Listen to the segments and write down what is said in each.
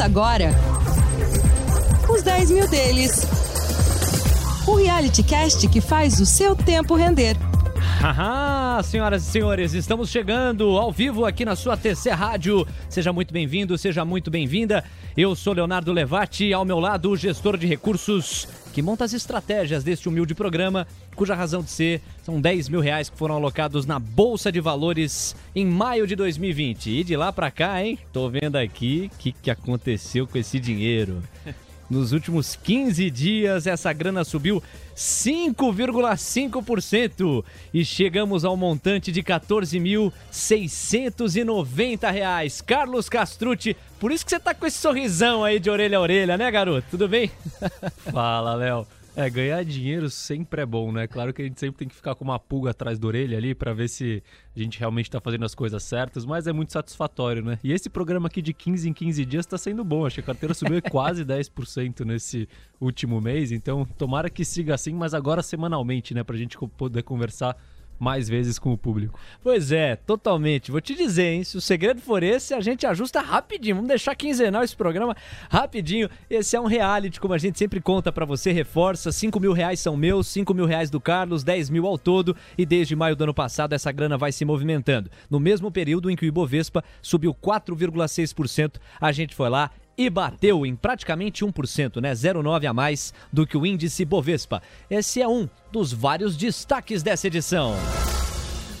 Agora os 10 mil deles. O reality cast que faz o seu tempo render. Haha, senhoras e senhores, estamos chegando ao vivo aqui na sua TC Rádio. Seja muito bem-vindo, seja muito bem-vinda. Eu sou Leonardo Levati, ao meu lado o gestor de recursos que monta as estratégias deste humilde programa, cuja razão de ser são 10 mil reais que foram alocados na Bolsa de Valores em maio de 2020. E de lá para cá, hein? Tô vendo aqui o que, que aconteceu com esse dinheiro. Nos últimos 15 dias, essa grana subiu 5,5% e chegamos ao montante de R$ 14.690. Carlos Castrucci, por isso que você tá com esse sorrisão aí de orelha a orelha, né, garoto? Tudo bem? Fala, Léo. É, ganhar dinheiro sempre é bom, né? Claro que a gente sempre tem que ficar com uma pulga atrás da orelha ali para ver se a gente realmente tá fazendo as coisas certas, mas é muito satisfatório, né? E esse programa aqui de 15 em 15 dias tá sendo bom. Acho que a carteira subiu quase 10% nesse último mês, então tomara que siga assim, mas agora semanalmente, né? Pra gente poder conversar mais vezes com o público. Pois é, totalmente. Vou te dizer, hein? Se o segredo for esse, a gente ajusta rapidinho. Vamos deixar quinzenal esse programa rapidinho. Esse é um reality, como a gente sempre conta para você, reforça. 5 mil reais são meus, 5 mil reais do Carlos, 10 mil ao todo. E desde maio do ano passado, essa grana vai se movimentando. No mesmo período em que o Ibovespa subiu 4,6%, a gente foi lá e bateu em praticamente 1%, né? 0,9 a mais do que o índice Bovespa. Esse é um dos vários destaques dessa edição.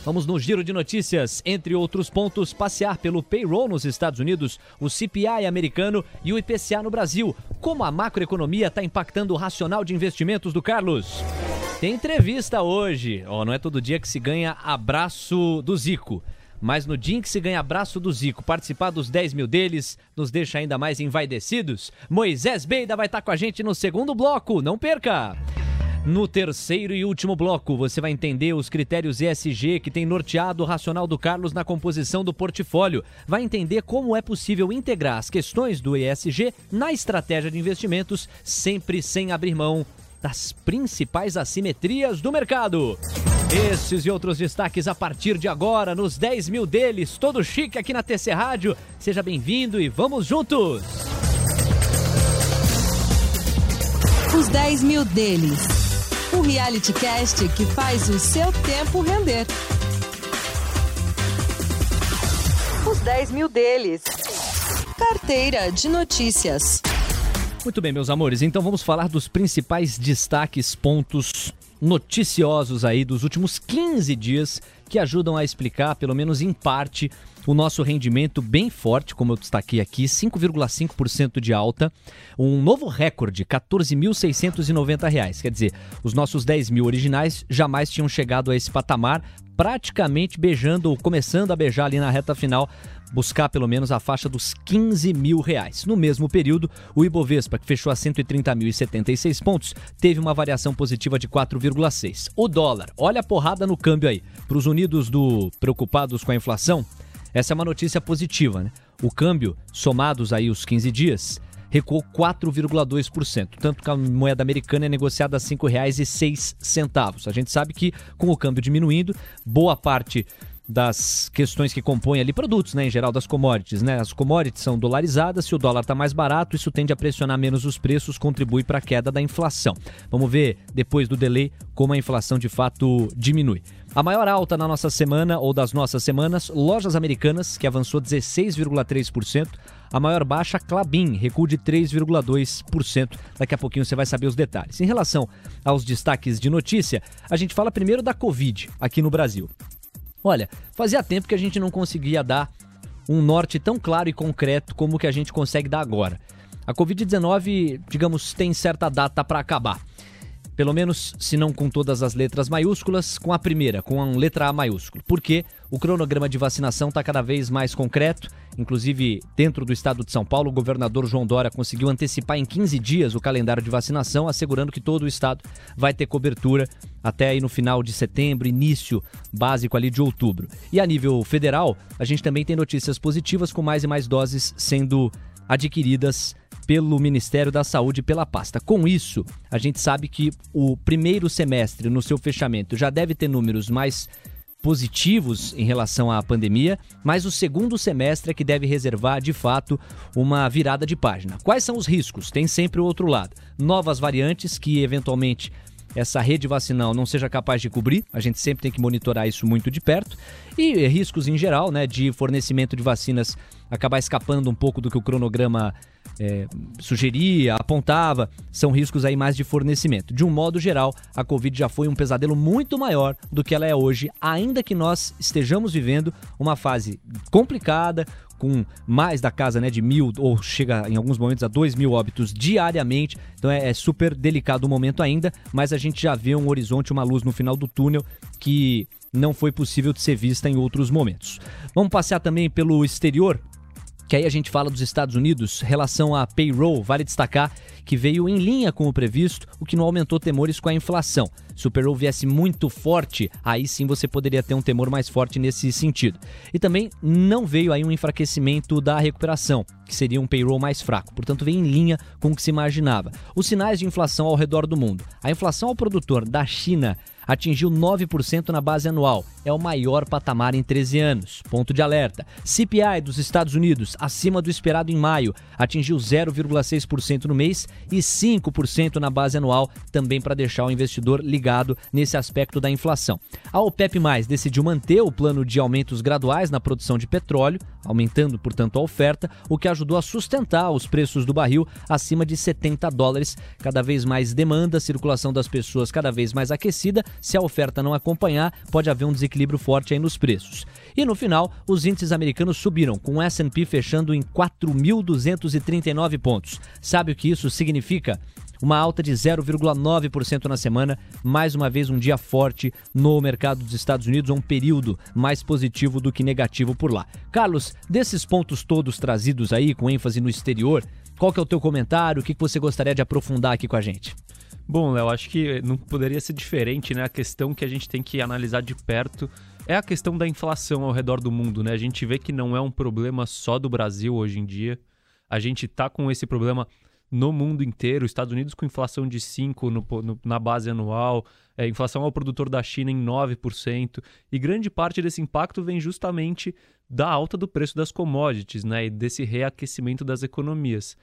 Vamos no giro de notícias. Entre outros pontos, passear pelo payroll nos Estados Unidos, o CPI americano e o IPCA no Brasil. Como a macroeconomia está impactando o racional de investimentos do Carlos? Tem entrevista hoje. Oh, não é todo dia que se ganha abraço do Zico. Mas no dia em que se ganha abraço do Zico, participar dos 10 mil deles nos deixa ainda mais envaidecidos. Moisés Beida vai estar com a gente no segundo bloco, não perca! No terceiro e último bloco, você vai entender os critérios ESG que tem norteado o racional do Carlos na composição do portfólio. Vai entender como é possível integrar as questões do ESG na estratégia de investimentos, sempre sem abrir mão das principais assimetrias do mercado. Esses e outros destaques a partir de agora, nos 10 mil deles, todo chique aqui na TC Rádio. Seja bem-vindo e vamos juntos! Os 10 mil deles. O reality cast que faz o seu tempo render. Os 10 mil deles. Carteira de notícias. Muito bem, meus amores, então vamos falar dos principais destaques, pontos noticiosos aí dos últimos 15 dias que ajudam a explicar, pelo menos em parte, o nosso rendimento bem forte, como eu destaquei aqui, 5,5% de alta, um novo recorde, R$ 14.690. Quer dizer, os nossos 10 mil originais jamais tinham chegado a esse patamar, praticamente beijando ou começando a beijar ali na reta final buscar pelo menos a faixa dos 15 mil reais. No mesmo período, o Ibovespa, que fechou a 130.076 pontos, teve uma variação positiva de 4,6. O dólar, olha a porrada no câmbio aí. Para os unidos do preocupados com a inflação, essa é uma notícia positiva, né? O câmbio, somados aí os 15 dias, recuou 4,2%, tanto que a moeda americana é negociada a R$ 5,06. A gente sabe que com o câmbio diminuindo, boa parte das questões que compõem ali produtos, né, em geral das commodities, né? As commodities são dolarizadas, se o dólar está mais barato, isso tende a pressionar menos os preços, contribui para a queda da inflação. Vamos ver depois do delay como a inflação de fato diminui. A maior alta na nossa semana ou das nossas semanas, lojas americanas, que avançou 16,3%. A maior baixa, Clabin, recuo de 3,2%. Daqui a pouquinho você vai saber os detalhes. Em relação aos destaques de notícia, a gente fala primeiro da Covid aqui no Brasil. Olha, fazia tempo que a gente não conseguia dar um norte tão claro e concreto como o que a gente consegue dar agora. A Covid-19, digamos, tem certa data para acabar. Pelo menos, se não com todas as letras maiúsculas, com a primeira, com a letra A maiúsculo. Porque o cronograma de vacinação está cada vez mais concreto. Inclusive, dentro do estado de São Paulo, o governador João Dória conseguiu antecipar em 15 dias o calendário de vacinação, assegurando que todo o estado vai ter cobertura até aí no final de setembro, início básico ali de outubro. E a nível federal, a gente também tem notícias positivas com mais e mais doses sendo adquiridas pelo Ministério da Saúde pela pasta. Com isso, a gente sabe que o primeiro semestre, no seu fechamento, já deve ter números mais positivos em relação à pandemia, mas o segundo semestre é que deve reservar, de fato, uma virada de página. Quais são os riscos? Tem sempre o outro lado. Novas variantes que, eventualmente, essa rede vacinal não seja capaz de cobrir. A gente sempre tem que monitorar isso muito de perto. E riscos em geral, né, de fornecimento de vacinas acabar escapando um pouco do que o cronograma é, sugeria, apontava, são riscos aí mais de fornecimento. De um modo geral, a Covid já foi um pesadelo muito maior do que ela é hoje, ainda que nós estejamos vivendo uma fase complicada, com mais da casa né, de mil, ou chega em alguns momentos a dois mil óbitos diariamente. Então é, é super delicado o momento ainda, mas a gente já vê um horizonte, uma luz no final do túnel que não foi possível de ser vista em outros momentos. Vamos passear também pelo exterior que aí a gente fala dos Estados Unidos, relação à payroll, vale destacar que veio em linha com o previsto, o que não aumentou temores com a inflação. Se o payroll viesse muito forte, aí sim você poderia ter um temor mais forte nesse sentido. E também não veio aí um enfraquecimento da recuperação, que seria um payroll mais fraco, portanto veio em linha com o que se imaginava. Os sinais de inflação ao redor do mundo. A inflação ao produtor da China atingiu 9% na base anual. É o maior patamar em 13 anos. Ponto de alerta. CPI dos Estados Unidos, acima do esperado em maio, atingiu 0,6% no mês e 5% na base anual, também para deixar o investidor ligado nesse aspecto da inflação. A OPEP+, decidiu manter o plano de aumentos graduais na produção de petróleo, aumentando, portanto, a oferta, o que ajudou a sustentar os preços do barril acima de 70 dólares. Cada vez mais demanda, circulação das pessoas cada vez mais aquecida se a oferta não acompanhar, pode haver um desequilíbrio forte aí nos preços. E no final, os índices americanos subiram, com o S&P fechando em 4.239 pontos. Sabe o que isso significa? uma alta de 0,9% na semana, mais uma vez um dia forte no mercado dos Estados Unidos, um período mais positivo do que negativo por lá. Carlos, desses pontos todos trazidos aí, com ênfase no exterior, qual que é o teu comentário? O que você gostaria de aprofundar aqui com a gente? Bom, Léo, acho que não poderia ser diferente, né? A questão que a gente tem que analisar de perto é a questão da inflação ao redor do mundo, né? A gente vê que não é um problema só do Brasil hoje em dia. A gente tá com esse problema no mundo inteiro. Estados Unidos com inflação de 5% no, no, na base anual, é, inflação ao produtor da China em 9%. E grande parte desse impacto vem justamente da alta do preço das commodities, né? E desse reaquecimento das economias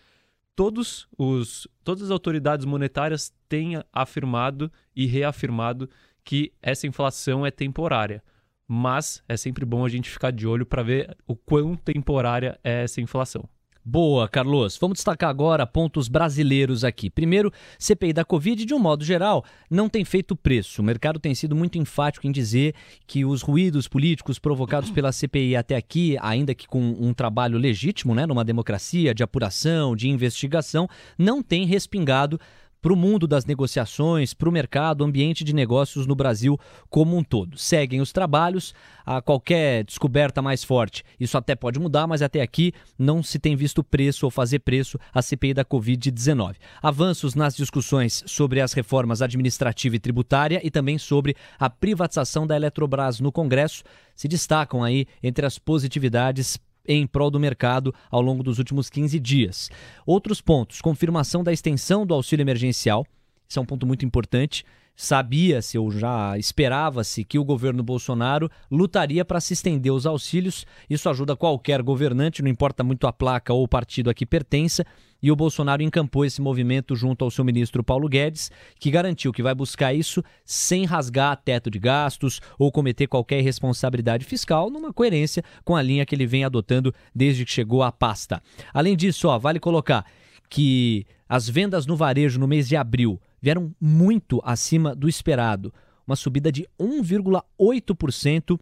todos os, todas as autoridades monetárias têm afirmado e reafirmado que essa inflação é temporária. Mas é sempre bom a gente ficar de olho para ver o quão temporária é essa inflação. Boa, Carlos. Vamos destacar agora pontos brasileiros aqui. Primeiro, CPI da Covid, de um modo geral, não tem feito preço. O mercado tem sido muito enfático em dizer que os ruídos políticos provocados pela CPI até aqui, ainda que com um trabalho legítimo, né, numa democracia de apuração, de investigação, não tem respingado para o mundo das negociações, para o mercado, ambiente de negócios no Brasil como um todo. Seguem os trabalhos, a qualquer descoberta mais forte. Isso até pode mudar, mas até aqui não se tem visto preço ou fazer preço a CPI da Covid-19. Avanços nas discussões sobre as reformas administrativa e tributária e também sobre a privatização da Eletrobras no Congresso se destacam aí entre as positividades em prol do mercado ao longo dos últimos 15 dias. Outros pontos: confirmação da extensão do auxílio emergencial. Isso é um ponto muito importante sabia-se ou já esperava-se que o governo Bolsonaro lutaria para se estender os auxílios. Isso ajuda qualquer governante, não importa muito a placa ou o partido a que pertença. E o Bolsonaro encampou esse movimento junto ao seu ministro Paulo Guedes, que garantiu que vai buscar isso sem rasgar teto de gastos ou cometer qualquer irresponsabilidade fiscal, numa coerência com a linha que ele vem adotando desde que chegou à pasta. Além disso, ó, vale colocar que as vendas no varejo no mês de abril vieram muito acima do esperado, uma subida de 1,8%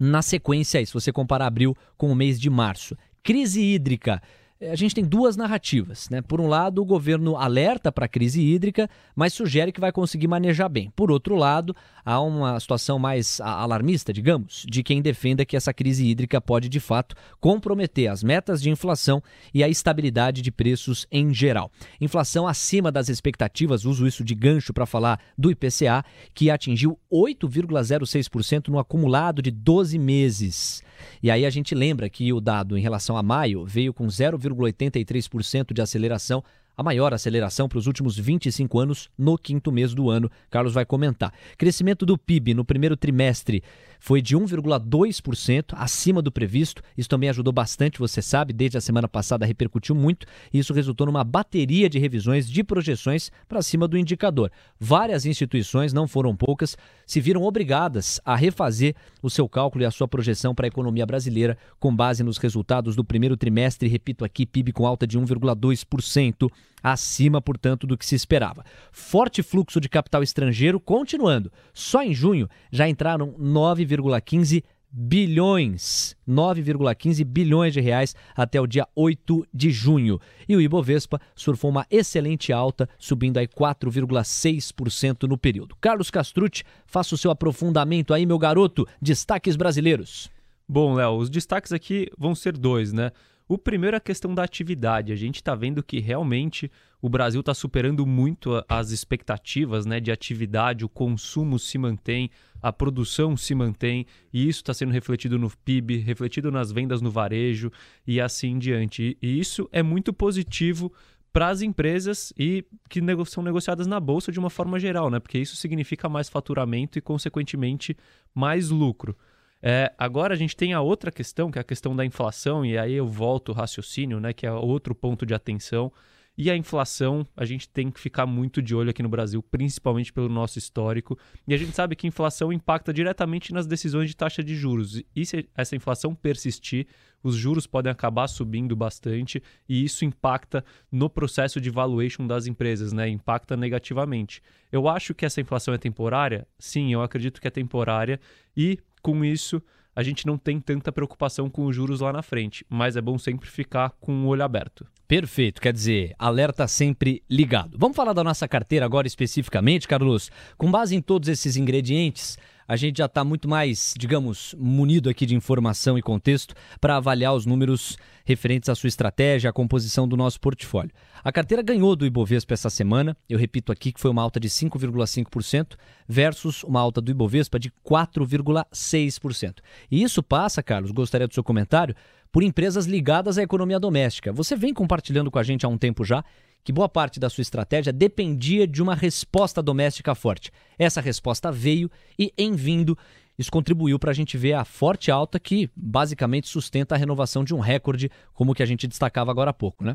na sequência se você comparar abril com o mês de março. Crise hídrica a gente tem duas narrativas. Né? Por um lado, o governo alerta para a crise hídrica, mas sugere que vai conseguir manejar bem. Por outro lado, há uma situação mais alarmista, digamos, de quem defenda que essa crise hídrica pode de fato comprometer as metas de inflação e a estabilidade de preços em geral. Inflação acima das expectativas, uso isso de gancho para falar do IPCA, que atingiu 8,06% no acumulado de 12 meses. E aí a gente lembra que o dado em relação a maio veio com 0,83% de aceleração a maior aceleração para os últimos 25 anos no quinto mês do ano. Carlos vai comentar. Crescimento do PIB no primeiro trimestre foi de 1,2%, acima do previsto. Isso também ajudou bastante, você sabe, desde a semana passada repercutiu muito e isso resultou numa bateria de revisões de projeções para cima do indicador. Várias instituições, não foram poucas, se viram obrigadas a refazer o seu cálculo e a sua projeção para a economia brasileira com base nos resultados do primeiro trimestre, repito aqui, PIB com alta de 1,2% acima, portanto, do que se esperava. Forte fluxo de capital estrangeiro continuando. Só em junho já entraram 9,15 bilhões, 9,15 bilhões de reais até o dia 8 de junho. E o Ibovespa surfou uma excelente alta, subindo aí 4,6% no período. Carlos Castrucci, faça o seu aprofundamento aí, meu garoto. Destaques brasileiros. Bom, Léo, os destaques aqui vão ser dois, né? O primeiro é a questão da atividade. A gente está vendo que realmente o Brasil está superando muito as expectativas né, de atividade, o consumo se mantém, a produção se mantém, e isso está sendo refletido no PIB, refletido nas vendas no varejo e assim em diante. E isso é muito positivo para as empresas e que nego são negociadas na bolsa de uma forma geral, né? Porque isso significa mais faturamento e, consequentemente, mais lucro. É, agora a gente tem a outra questão, que é a questão da inflação, e aí eu volto o raciocínio, né, que é outro ponto de atenção. E a inflação, a gente tem que ficar muito de olho aqui no Brasil, principalmente pelo nosso histórico. E a gente sabe que inflação impacta diretamente nas decisões de taxa de juros. E se essa inflação persistir, os juros podem acabar subindo bastante e isso impacta no processo de valuation das empresas, né? Impacta negativamente. Eu acho que essa inflação é temporária? Sim, eu acredito que é temporária e com isso a gente não tem tanta preocupação com os juros lá na frente, mas é bom sempre ficar com o olho aberto. Perfeito, quer dizer, alerta sempre ligado. Vamos falar da nossa carteira agora especificamente, Carlos. Com base em todos esses ingredientes, a gente já está muito mais, digamos, munido aqui de informação e contexto para avaliar os números referentes à sua estratégia, à composição do nosso portfólio. A carteira ganhou do Ibovespa essa semana, eu repito aqui que foi uma alta de 5,5% versus uma alta do Ibovespa de 4,6%. E isso passa, Carlos, gostaria do seu comentário, por empresas ligadas à economia doméstica. Você vem compartilhando com a gente há um tempo já que boa parte da sua estratégia dependia de uma resposta doméstica forte. Essa resposta veio e, em vindo, isso contribuiu para a gente ver a forte alta que basicamente sustenta a renovação de um recorde, como o que a gente destacava agora há pouco, né?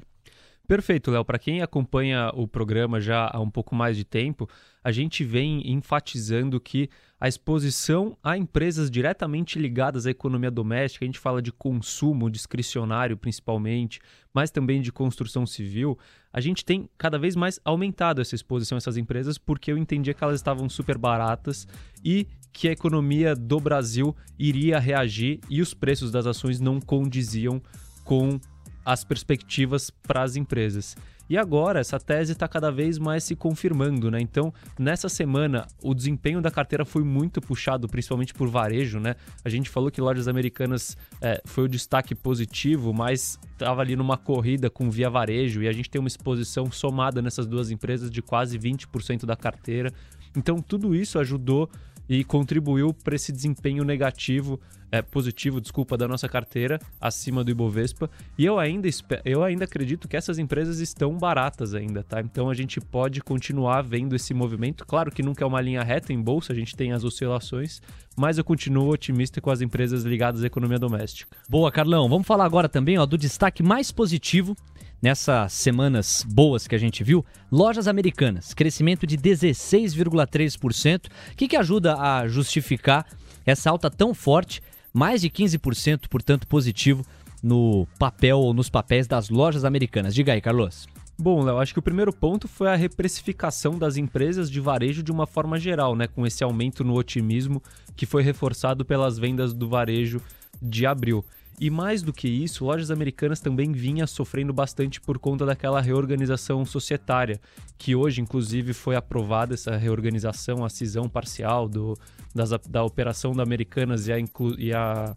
Perfeito, Léo. Para quem acompanha o programa já há um pouco mais de tempo, a gente vem enfatizando que a exposição a empresas diretamente ligadas à economia doméstica, a gente fala de consumo discricionário principalmente, mas também de construção civil, a gente tem cada vez mais aumentado essa exposição a essas empresas porque eu entendia que elas estavam super baratas e que a economia do Brasil iria reagir e os preços das ações não condiziam com as perspectivas para as empresas. E agora essa tese está cada vez mais se confirmando, né? Então, nessa semana, o desempenho da carteira foi muito puxado, principalmente por varejo, né? A gente falou que lojas americanas é, foi o destaque positivo, mas estava ali numa corrida com via varejo e a gente tem uma exposição somada nessas duas empresas de quase 20% da carteira. Então, tudo isso ajudou e contribuiu para esse desempenho negativo, é, positivo, desculpa, da nossa carteira acima do Ibovespa. E eu ainda, eu ainda acredito que essas empresas estão baratas ainda, tá? Então a gente pode continuar vendo esse movimento. Claro que nunca é uma linha reta em bolsa, a gente tem as oscilações, mas eu continuo otimista com as empresas ligadas à economia doméstica. Boa, Carlão. Vamos falar agora também ó, do destaque mais positivo nessas semanas boas que a gente viu, lojas americanas, crescimento de 16,3%. O que, que ajuda a justificar essa alta tão forte? Mais de 15%, portanto, positivo no papel ou nos papéis das lojas americanas. Diga aí, Carlos. Bom, Léo, acho que o primeiro ponto foi a reprecificação das empresas de varejo de uma forma geral, né? Com esse aumento no otimismo que foi reforçado pelas vendas do varejo de abril. E mais do que isso, lojas americanas também vinha sofrendo bastante por conta daquela reorganização societária, que hoje, inclusive, foi aprovada essa reorganização, a cisão parcial do, das, da operação da Americanas e a, e a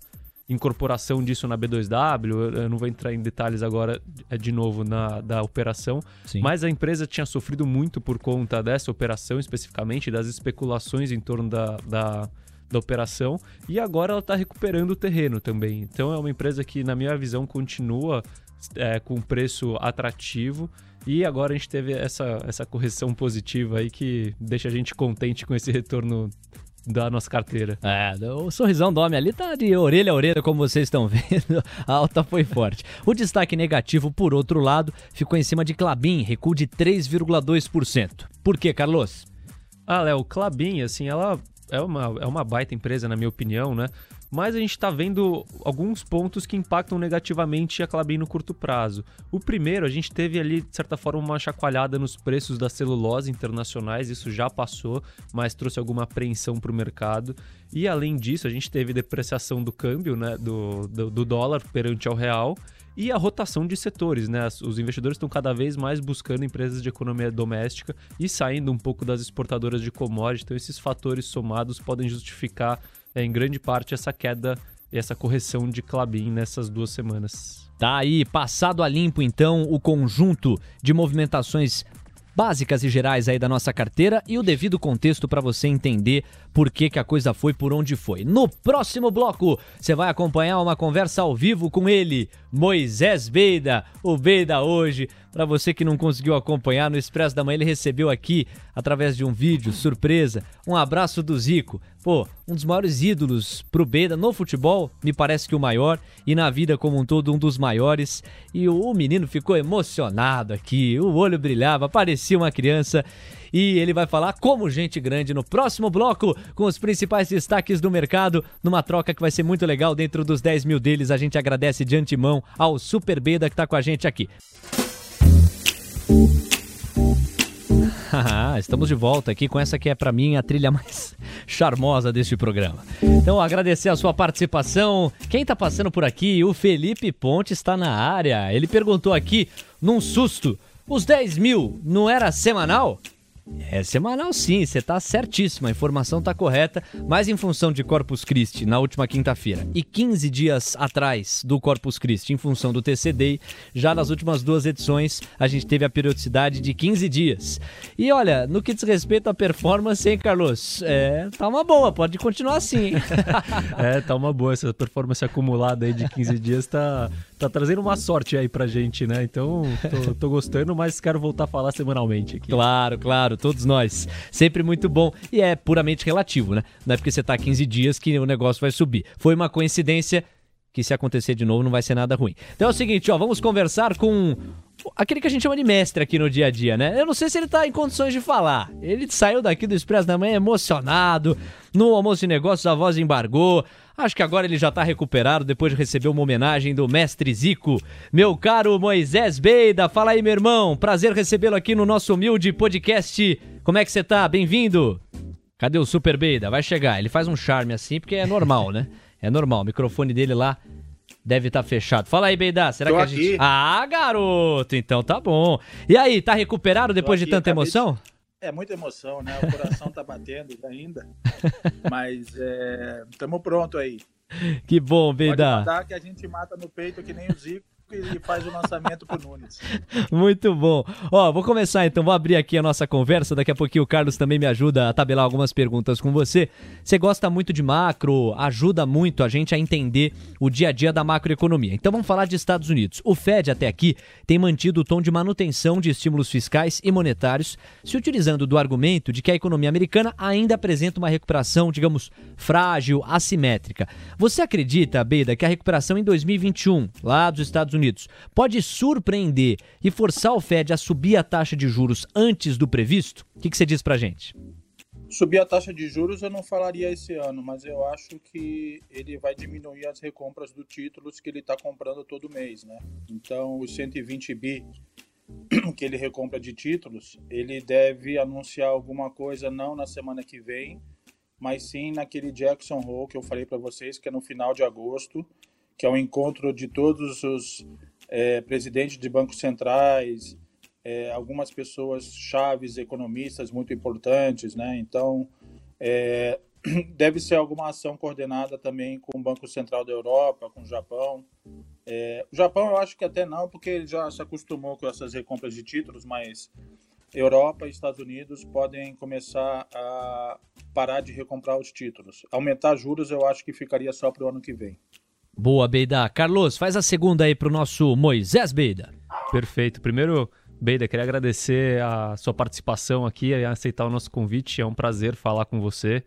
incorporação disso na B2W. Eu não vou entrar em detalhes agora é, de novo na, da operação, Sim. mas a empresa tinha sofrido muito por conta dessa operação especificamente, das especulações em torno da, da da operação e agora ela está recuperando o terreno também. Então é uma empresa que, na minha visão, continua é, com preço atrativo. E agora a gente teve essa, essa correção positiva aí que deixa a gente contente com esse retorno da nossa carteira. É, o sorrisão do homem ali tá de orelha a orelha, como vocês estão vendo. A alta foi forte. O destaque negativo, por outro lado, ficou em cima de Clabin, recuo de 3,2%. Por quê, Carlos? Ah, Léo, Clabin, assim, ela é uma, é uma baita empresa, na minha opinião, né? mas a gente está vendo alguns pontos que impactam negativamente a Clabin no curto prazo. O primeiro, a gente teve ali, de certa forma, uma chacoalhada nos preços da celulose internacionais, isso já passou, mas trouxe alguma apreensão para o mercado. E além disso, a gente teve depreciação do câmbio, né, do, do, do dólar perante ao real e a rotação de setores, né? Os investidores estão cada vez mais buscando empresas de economia doméstica e saindo um pouco das exportadoras de commodities. Então, esses fatores somados podem justificar é, em grande parte essa queda e essa correção de Clabin nessas duas semanas. Tá aí, passado a limpo então o conjunto de movimentações básicas e gerais aí da nossa carteira e o devido contexto para você entender por que, que a coisa foi por onde foi. No próximo bloco, você vai acompanhar uma conversa ao vivo com ele, Moisés Beida, o Beida hoje. Para você que não conseguiu acompanhar no Expresso da Manhã, ele recebeu aqui, através de um vídeo, surpresa, um abraço do Zico. Pô, um dos maiores ídolos pro Beida no futebol, me parece que o maior, e na vida como um todo, um dos maiores. E o menino ficou emocionado aqui, o olho brilhava, parecia uma criança e ele vai falar como gente grande no próximo bloco com os principais destaques do mercado, numa troca que vai ser muito legal dentro dos 10 mil deles. A gente agradece de antemão ao Super Beda que está com a gente aqui. Estamos de volta aqui com essa que é para mim a trilha mais charmosa deste programa. Então, agradecer a sua participação. Quem está passando por aqui? O Felipe Ponte está na área. Ele perguntou aqui, num susto: os 10 mil não era semanal? É semanal sim, você tá certíssimo, a informação tá correta, mas em função de Corpus Christi na última quinta-feira e 15 dias atrás do Corpus Christi em função do TCD, já nas últimas duas edições a gente teve a periodicidade de 15 dias. E olha, no que diz respeito à performance, hein, Carlos? É, tá uma boa, pode continuar assim. é, tá uma boa, essa performance acumulada aí de 15 dias tá, tá trazendo uma sorte aí pra gente, né? Então, tô, tô gostando, mas quero voltar a falar semanalmente aqui. Claro, claro, todos nós. Sempre muito bom. E é puramente relativo, né? Não é porque você tá 15 dias que o negócio vai subir. Foi uma coincidência que se acontecer de novo não vai ser nada ruim. Então é o seguinte, ó, vamos conversar com aquele que a gente chama de mestre aqui no dia a dia, né? Eu não sei se ele tá em condições de falar. Ele saiu daqui do Expresso da Manhã emocionado, no almoço de negócios a voz embargou. Acho que agora ele já tá recuperado depois de receber uma homenagem do mestre Zico. Meu caro Moisés Beida, fala aí, meu irmão. Prazer recebê-lo aqui no nosso humilde podcast. Como é que você tá? Bem-vindo. Cadê o Super Beida? Vai chegar. Ele faz um charme assim porque é normal, né? É normal. O microfone dele lá deve estar tá fechado. Fala aí, Beida, será Tô que a aqui. gente. Ah, garoto! Então tá bom. E aí, tá recuperado depois aqui, de tanta emoção? De... É muita emoção, né? O coração tá batendo ainda. Mas estamos é... pronto aí. Que bom. Pode mandar que a gente mata no peito que nem o Zico e faz o lançamento pro Nunes. Muito bom. Ó, vou começar então, vou abrir aqui a nossa conversa. Daqui a pouquinho o Carlos também me ajuda a tabelar algumas perguntas com você. Você gosta muito de macro, ajuda muito a gente a entender o dia a dia da macroeconomia. Então vamos falar de Estados Unidos. O Fed até aqui tem mantido o tom de manutenção de estímulos fiscais e monetários, se utilizando do argumento de que a economia americana ainda apresenta uma recuperação, digamos, frágil, assimétrica. Você acredita, Beida, que a recuperação em 2021, lá dos Estados Unidos pode surpreender e forçar o Fed a subir a taxa de juros antes do previsto? O que, que você diz para gente? Subir a taxa de juros eu não falaria esse ano, mas eu acho que ele vai diminuir as recompras do títulos que ele está comprando todo mês, né? Então, os 120 bi que ele recompra de títulos, ele deve anunciar alguma coisa não na semana que vem, mas sim naquele Jackson Hole que eu falei para vocês, que é no final de agosto, que é um encontro de todos os é, presidentes de bancos centrais, é, algumas pessoas chaves, economistas muito importantes, né? Então, é, deve ser alguma ação coordenada também com o Banco Central da Europa, com o Japão. É, o Japão eu acho que até não, porque ele já se acostumou com essas recompras de títulos, mas Europa e Estados Unidos podem começar a parar de recomprar os títulos. Aumentar juros eu acho que ficaria só para o ano que vem. Boa, Beida. Carlos, faz a segunda aí pro nosso Moisés Beida. Perfeito. Primeiro, Beida, queria agradecer a sua participação aqui e aceitar o nosso convite. É um prazer falar com você.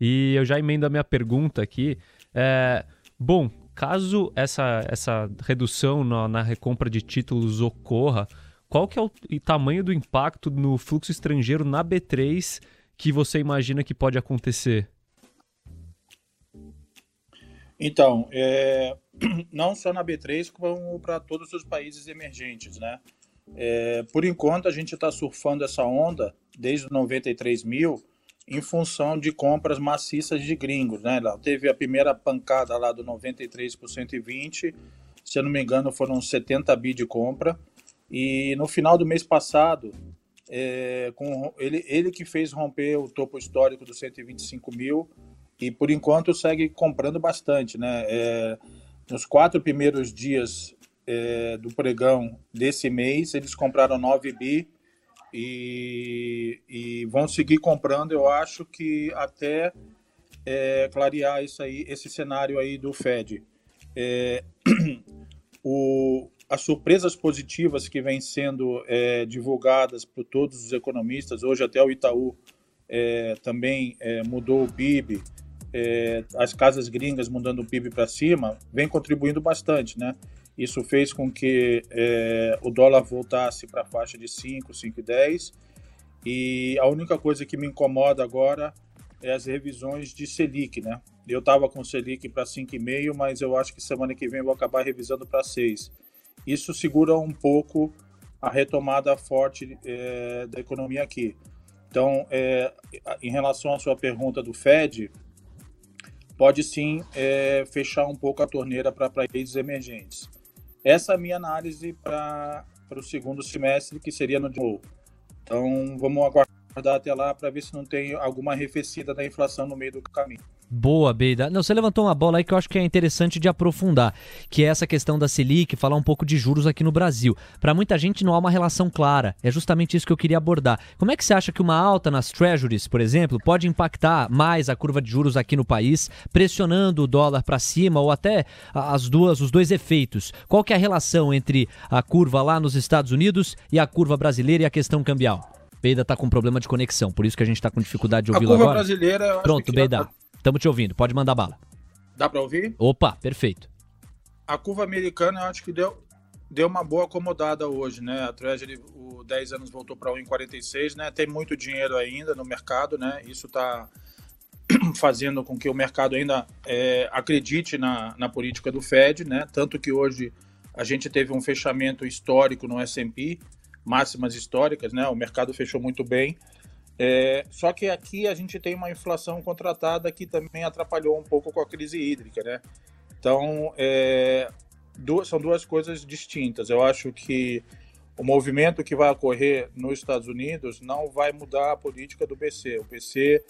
E eu já emendo a minha pergunta aqui. É, bom, caso essa, essa redução na, na recompra de títulos ocorra, qual que é o tamanho do impacto no fluxo estrangeiro na B3 que você imagina que pode acontecer? Então, é, não só na B3, como para todos os países emergentes, né? É, por enquanto, a gente está surfando essa onda desde 93 mil em função de compras maciças de gringos, né? Teve a primeira pancada lá do 93 por 120, se eu não me engano, foram 70 bi de compra. E no final do mês passado, é, com ele, ele que fez romper o topo histórico dos 125 mil e por enquanto segue comprando bastante, né? É, nos quatro primeiros dias é, do pregão desse mês, eles compraram 9 bi e, e vão seguir comprando, eu acho que até é, clarear isso aí, esse cenário aí do Fed. É, o, as surpresas positivas que vêm sendo é, divulgadas por todos os economistas, hoje até o Itaú é, também mudou o PIB, é, as casas gringas mudando o PIB para cima, vem contribuindo bastante, né? Isso fez com que é, o dólar voltasse para a faixa de 5, 5,10. E a única coisa que me incomoda agora é as revisões de Selic, né? Eu estava com Selic para 5,5, mas eu acho que semana que vem eu vou acabar revisando para 6. Isso segura um pouco a retomada forte é, da economia aqui. Então, é, em relação à sua pergunta do Fed, pode sim é, fechar um pouco a torneira para países emergentes. Essa é a minha análise para o segundo semestre, que seria no novo. Então, vamos aguardar até lá para ver se não tem alguma arrefecida da inflação no meio do caminho. Boa, Beida. Não, você levantou uma bola aí que eu acho que é interessante de aprofundar, que é essa questão da Selic, falar um pouco de juros aqui no Brasil. Para muita gente não há uma relação clara. É justamente isso que eu queria abordar. Como é que você acha que uma alta nas treasuries, por exemplo, pode impactar mais a curva de juros aqui no país, pressionando o dólar para cima ou até as duas, os dois efeitos? Qual que é a relação entre a curva lá nos Estados Unidos e a curva brasileira e a questão cambial? Beida está com problema de conexão, por isso que a gente está com dificuldade de ouvi-lo agora. Brasileira, Pronto, Beida. Estamos te ouvindo, pode mandar bala. Dá para ouvir? Opa, perfeito. A curva americana eu acho que deu, deu uma boa acomodada hoje, né? A Treasury, o 10 anos voltou para 1,46, né? Tem muito dinheiro ainda no mercado, né? Isso está fazendo com que o mercado ainda é, acredite na, na política do Fed, né? Tanto que hoje a gente teve um fechamento histórico no S&P, máximas históricas, né? O mercado fechou muito bem. É, só que aqui a gente tem uma inflação contratada que também atrapalhou um pouco com a crise hídrica, né? Então, é, duas, são duas coisas distintas. Eu acho que o movimento que vai ocorrer nos Estados Unidos não vai mudar a política do BC. O BC,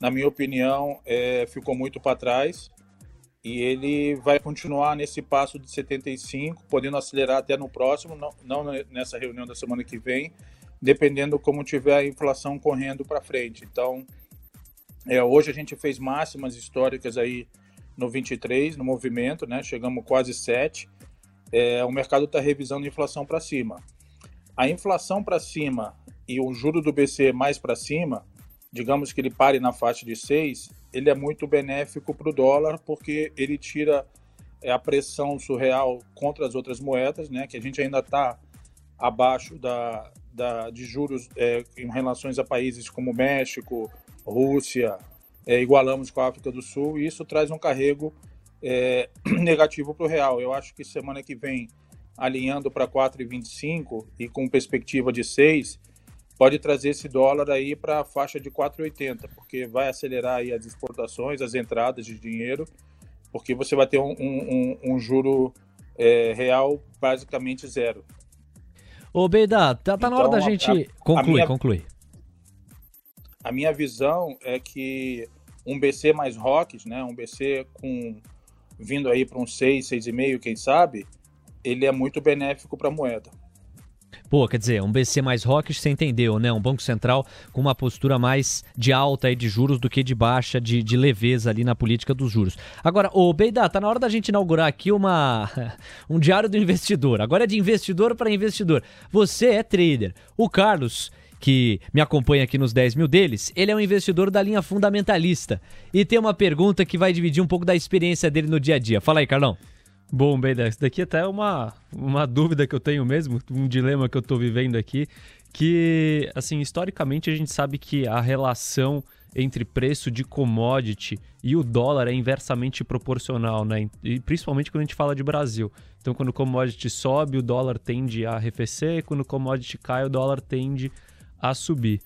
na minha opinião, é, ficou muito para trás e ele vai continuar nesse passo de 75, podendo acelerar até no próximo, não, não nessa reunião da semana que vem, dependendo como tiver a inflação correndo para frente. Então, é, hoje a gente fez máximas históricas aí no 23, no movimento, né? Chegamos quase 7. É, o mercado está revisando a inflação para cima. A inflação para cima e o juro do BC mais para cima, digamos que ele pare na faixa de 6, ele é muito benéfico para o dólar, porque ele tira é, a pressão surreal contra as outras moedas, né? Que a gente ainda está abaixo da, da, de juros é, em relações a países como México, Rússia, é, igualamos com a África do Sul, e isso traz um carrego é, negativo para o real. Eu acho que semana que vem, alinhando para 4,25 e com perspectiva de 6, pode trazer esse dólar aí para a faixa de 4,80, porque vai acelerar aí as exportações, as entradas de dinheiro, porque você vai ter um, um, um juro é, real basicamente zero. Ô, Beida, tá, tá na hora da então, gente. A, conclui, a minha, conclui. A minha visão é que um BC mais rocks, né? Um BC com vindo aí para um 6, 6,5, quem sabe, ele é muito benéfico para a moeda. Pô, quer dizer, um BC mais rock, você entendeu, né? Um Banco Central com uma postura mais de alta aí de juros do que de baixa, de, de leveza ali na política dos juros. Agora, ô Beida, tá na hora da gente inaugurar aqui uma um diário do investidor. Agora é de investidor para investidor. Você é trader. O Carlos que me acompanha aqui nos 10 mil deles, ele é um investidor da linha fundamentalista. E tem uma pergunta que vai dividir um pouco da experiência dele no dia a dia. Fala aí, Carlão. Bom, bem, isso daqui até é uma, uma dúvida que eu tenho mesmo, um dilema que eu estou vivendo aqui, que, assim, historicamente a gente sabe que a relação entre preço de commodity e o dólar é inversamente proporcional, né? E principalmente quando a gente fala de Brasil. Então, quando o commodity sobe, o dólar tende a arrefecer, quando o commodity cai, o dólar tende a subir.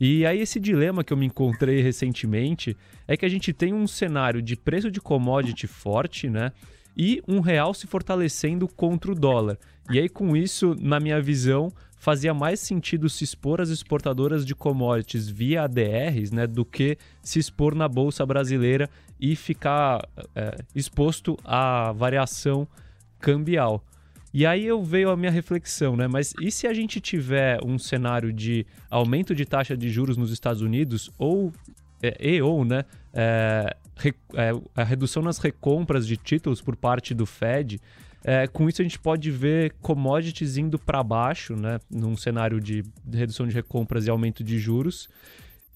E aí esse dilema que eu me encontrei recentemente é que a gente tem um cenário de preço de commodity forte, né? E um real se fortalecendo contra o dólar. E aí, com isso, na minha visão, fazia mais sentido se expor às exportadoras de commodities via ADRs né, do que se expor na Bolsa Brasileira e ficar é, exposto à variação cambial. E aí eu veio a minha reflexão, né? Mas e se a gente tiver um cenário de aumento de taxa de juros nos Estados Unidos ou é, e ou né, é, é, a redução nas recompras de títulos por parte do Fed, é, com isso a gente pode ver commodities indo para baixo, né, num cenário de redução de recompras e aumento de juros,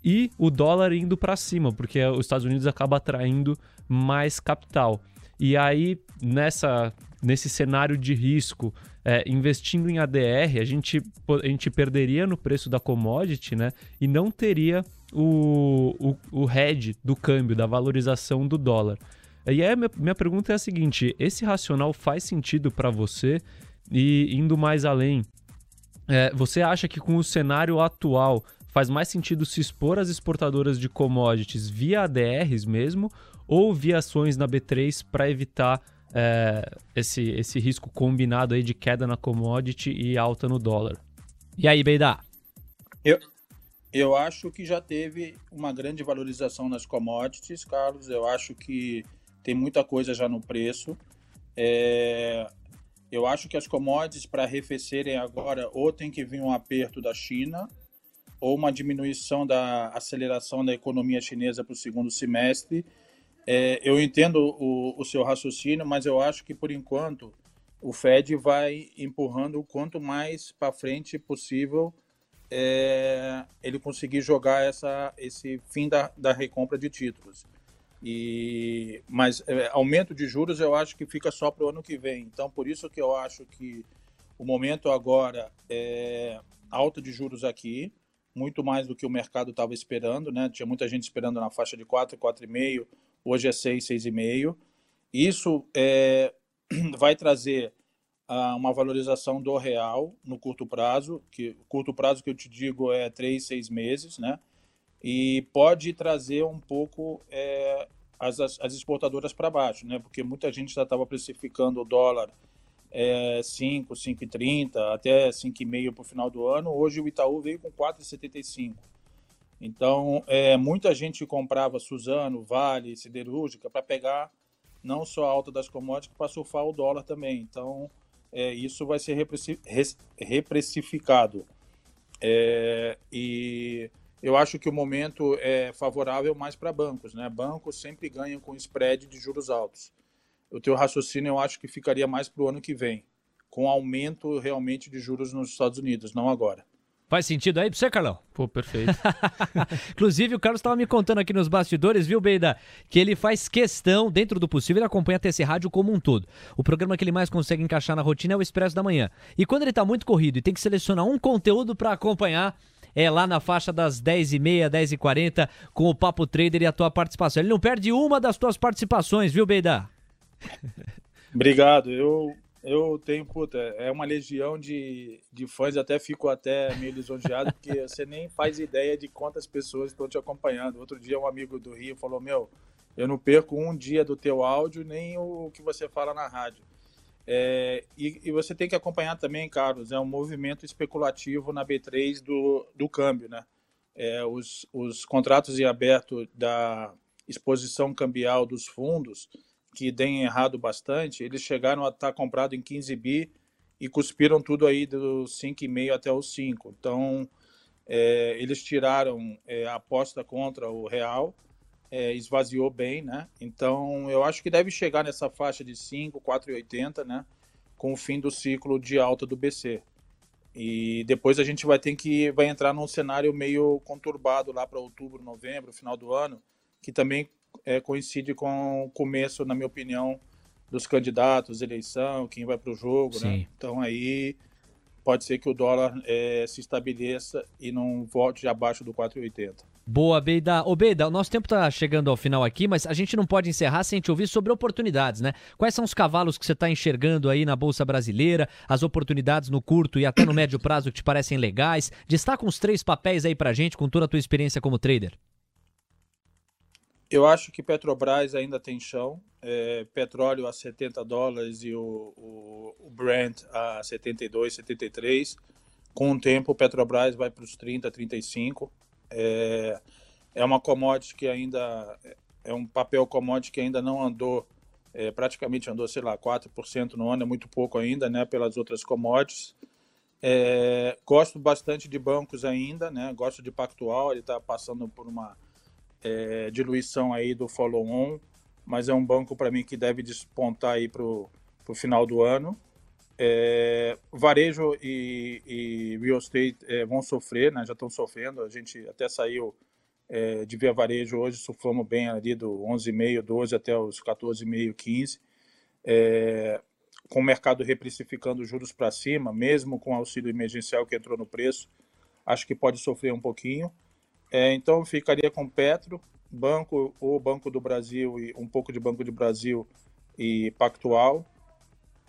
e o dólar indo para cima, porque os Estados Unidos acaba atraindo mais capital. E aí, nessa, nesse cenário de risco, é, investindo em ADR, a gente, a gente perderia no preço da commodity, né? E não teria o, o, o head do câmbio, da valorização do dólar. E aí minha, minha pergunta é a seguinte: esse racional faz sentido para você? E indo mais além, é, você acha que com o cenário atual faz mais sentido se expor às exportadoras de commodities via ADRs mesmo ou via ações na B3 para evitar é, esse, esse risco combinado aí de queda na commodity e alta no dólar? E aí, Beidá? Eu, eu acho que já teve uma grande valorização nas commodities, Carlos. Eu acho que tem muita coisa já no preço. É... Eu acho que as commodities, para arrefecerem agora, ou tem que vir um aperto da China, ou uma diminuição da aceleração da economia chinesa para o segundo semestre. É, eu entendo o, o seu raciocínio, mas eu acho que, por enquanto, o Fed vai empurrando o quanto mais para frente possível é, ele conseguir jogar essa, esse fim da, da recompra de títulos. E, mas é, aumento de juros eu acho que fica só para o ano que vem. Então, por isso que eu acho que o momento agora é alta de juros aqui, muito mais do que o mercado estava esperando. Né? Tinha muita gente esperando na faixa de 4, 4,5, hoje é 6, 6,5. Isso é, vai trazer uma valorização do real no curto prazo, que curto prazo que eu te digo é três, seis meses, né? E pode trazer um pouco é, as, as exportadoras para baixo, né? Porque muita gente já estava precificando o dólar é, 5, 5,30, até 5,5 para o final do ano. Hoje o Itaú veio com 4,75. Então, é, muita gente comprava Suzano, Vale, Siderúrgica para pegar não só a alta das commodities, para surfar o dólar também. Então, é, isso vai ser repressificado. É, e eu acho que o momento é favorável mais para bancos. Né? Bancos sempre ganham com spread de juros altos. O teu raciocínio eu acho que ficaria mais para o ano que vem, com aumento realmente de juros nos Estados Unidos, não agora. Faz sentido aí pra você, Carlão? Pô, perfeito. Inclusive, o Carlos estava me contando aqui nos bastidores, viu, Beida? Que ele faz questão, dentro do possível, ele acompanha a TC Rádio como um todo. O programa que ele mais consegue encaixar na rotina é o Expresso da Manhã. E quando ele está muito corrido e tem que selecionar um conteúdo para acompanhar, é lá na faixa das 10h30, 10h40, com o Papo Trader e a tua participação. Ele não perde uma das tuas participações, viu, Beida? Obrigado. Eu eu tenho, puta, é uma legião de, de fãs, até fico até meio lisonjeado, porque você nem faz ideia de quantas pessoas estão te acompanhando. Outro dia um amigo do Rio falou, meu, eu não perco um dia do teu áudio, nem o que você fala na rádio. É, e, e, você tem que acompanhar também, Carlos, é um movimento especulativo na B3 do, do câmbio, né? É, os, os contratos em aberto da exposição cambial dos fundos que deem errado bastante, eles chegaram a estar comprado em 15 bi e cuspiram tudo aí dos 5,5 até os 5. Então, é, eles tiraram é, a aposta contra o real, é, esvaziou bem, né? Então, eu acho que deve chegar nessa faixa de 5, 4,80, né? Com o fim do ciclo de alta do BC. E depois a gente vai ter que vai entrar num cenário meio conturbado lá para outubro, novembro, final do ano, que também é, coincide com o começo, na minha opinião, dos candidatos, eleição, quem vai para o jogo, né? Então aí pode ser que o dólar é, se estabeleça e não volte abaixo do 4,80. Boa, Beida. Ô, Beida, o nosso tempo está chegando ao final aqui, mas a gente não pode encerrar sem te ouvir sobre oportunidades, né? Quais são os cavalos que você está enxergando aí na Bolsa Brasileira, as oportunidades no curto e até no médio prazo que te parecem legais? Destaca uns três papéis aí pra gente com toda a tua experiência como trader. Eu acho que Petrobras ainda tem chão. É, petróleo a 70 dólares e o, o, o, Brent a 72, 73. Com o tempo, o Petrobras vai para os 30, 35. É, é uma commodity que ainda é um papel commodity que ainda não andou, é, praticamente andou, sei lá, 4% no ano, é muito pouco ainda, né, pelas outras commodities. É, gosto bastante de bancos ainda, né, gosto de Pactual, ele está passando por uma é, diluição aí do follow-on, mas é um banco para mim que deve despontar aí para o final do ano. É, varejo e, e, real estate é, vão sofrer, né? já estão sofrendo. A gente até saiu é, de via varejo hoje, surfamos bem ali do 11,5, 12 até os 14,5, 15. É, com o mercado reprecificando juros para cima, mesmo com o auxílio emergencial que entrou no preço, acho que pode sofrer um pouquinho. É, então ficaria com Petro, Banco ou Banco do Brasil e um pouco de Banco do Brasil e Pactual.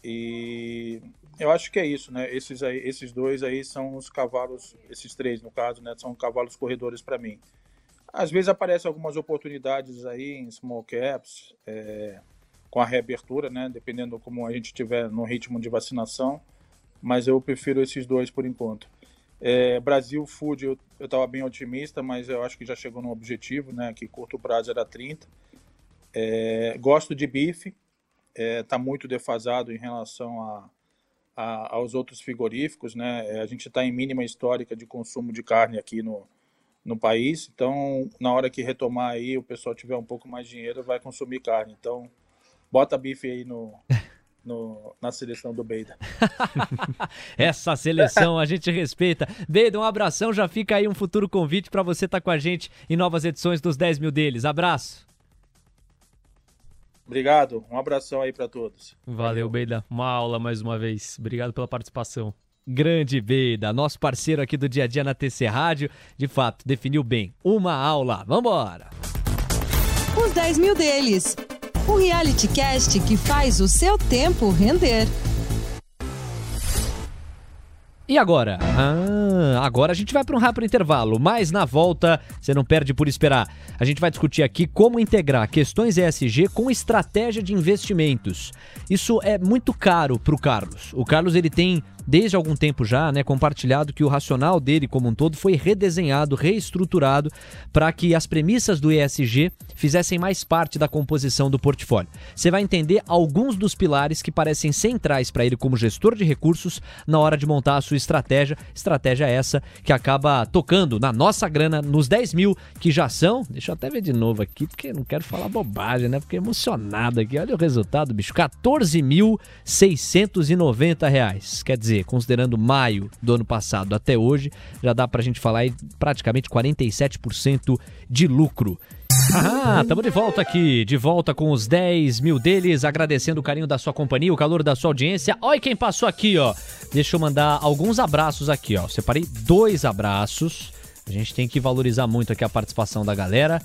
E eu acho que é isso, né? Esses, aí, esses dois aí são os cavalos, esses três no caso, né? São cavalos corredores para mim. Às vezes aparecem algumas oportunidades aí em small caps, é, com a reabertura, né? Dependendo como a gente estiver no ritmo de vacinação. Mas eu prefiro esses dois por enquanto. É, Brasil Food, eu estava bem otimista, mas eu acho que já chegou no objetivo, né? Que curto prazo era 30. É, gosto de bife, está é, tá muito defasado em relação a, a, aos outros frigoríficos, né? É, a gente está em mínima histórica de consumo de carne aqui no, no país, então na hora que retomar aí, o pessoal tiver um pouco mais de dinheiro, vai consumir carne. Então, bota bife aí no, no, na seleção do Beida. Essa seleção a gente respeita. Beida, um abração, já fica aí um futuro convite para você estar tá com a gente em novas edições dos 10 mil deles. Abraço. Obrigado, um abração aí para todos. Valeu, Beida. Uma aula mais uma vez. Obrigado pela participação. Grande Beida, nosso parceiro aqui do dia a dia na TC Rádio, de fato, definiu bem. Uma aula. Vambora! Os 10 mil deles o reality cast que faz o seu tempo render. E agora? Ah, agora a gente vai para um rápido intervalo, mas na volta você não perde por esperar. A gente vai discutir aqui como integrar questões ESG com estratégia de investimentos. Isso é muito caro para o Carlos. O Carlos ele tem desde algum tempo já, né, compartilhado que o racional dele como um todo foi redesenhado, reestruturado para que as premissas do ESG fizessem mais parte da composição do portfólio. Você vai entender alguns dos pilares que parecem centrais para ele como gestor de recursos na hora de montar a sua estratégia. Estratégia essa que acaba tocando na nossa grana, nos 10 mil que já são. Deixa eu até ver de novo aqui, porque não quero falar bobagem, né? Fiquei emocionado aqui. Olha o resultado, bicho: 14.690 reais. Quer dizer, considerando maio do ano passado até hoje, já dá pra gente falar aí praticamente 47% de lucro. Ah, estamos de volta aqui, de volta com os 10 mil deles, agradecendo o carinho da sua companhia, o calor da sua audiência. Olha quem passou aqui, ó. Deixa eu mandar alguns abraços aqui, ó. Separei dois abraços. A gente tem que valorizar muito aqui a participação da galera.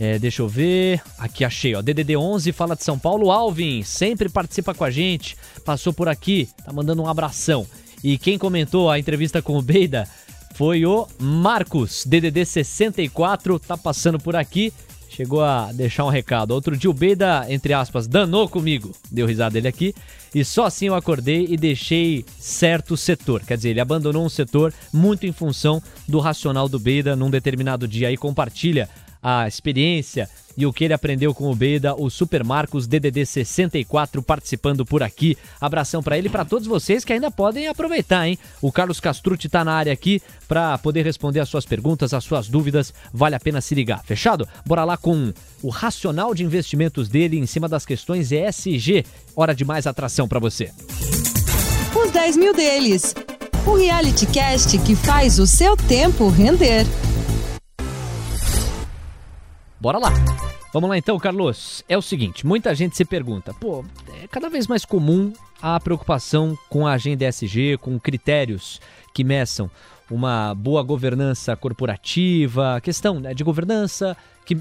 É, deixa eu ver. Aqui achei, ó. DDD11 fala de São Paulo. Alvin sempre participa com a gente. Passou por aqui, tá mandando um abração. E quem comentou a entrevista com o Beida foi o Marcos, DDD64, tá passando por aqui. Chegou a deixar um recado. Outro dia o Beida, entre aspas, danou comigo. Deu risada ele aqui. E só assim eu acordei e deixei certo setor. Quer dizer, ele abandonou um setor muito em função do racional do Beida num determinado dia. Aí compartilha a experiência e o que ele aprendeu com o Beida, o Super Marcos DDD 64 participando por aqui. Abração para ele e para todos vocês que ainda podem aproveitar, hein? O Carlos Castrucci tá na área aqui para poder responder as suas perguntas, as suas dúvidas. Vale a pena se ligar. Fechado? Bora lá com o racional de investimentos dele em cima das questões ESG. Hora de mais atração para você. Os 10 mil deles. O reality cast que faz o seu tempo render. Bora lá. Vamos lá então, Carlos. É o seguinte, muita gente se pergunta, pô, é cada vez mais comum a preocupação com a agenda ESG, com critérios que meçam uma boa governança corporativa, questão né, de governança,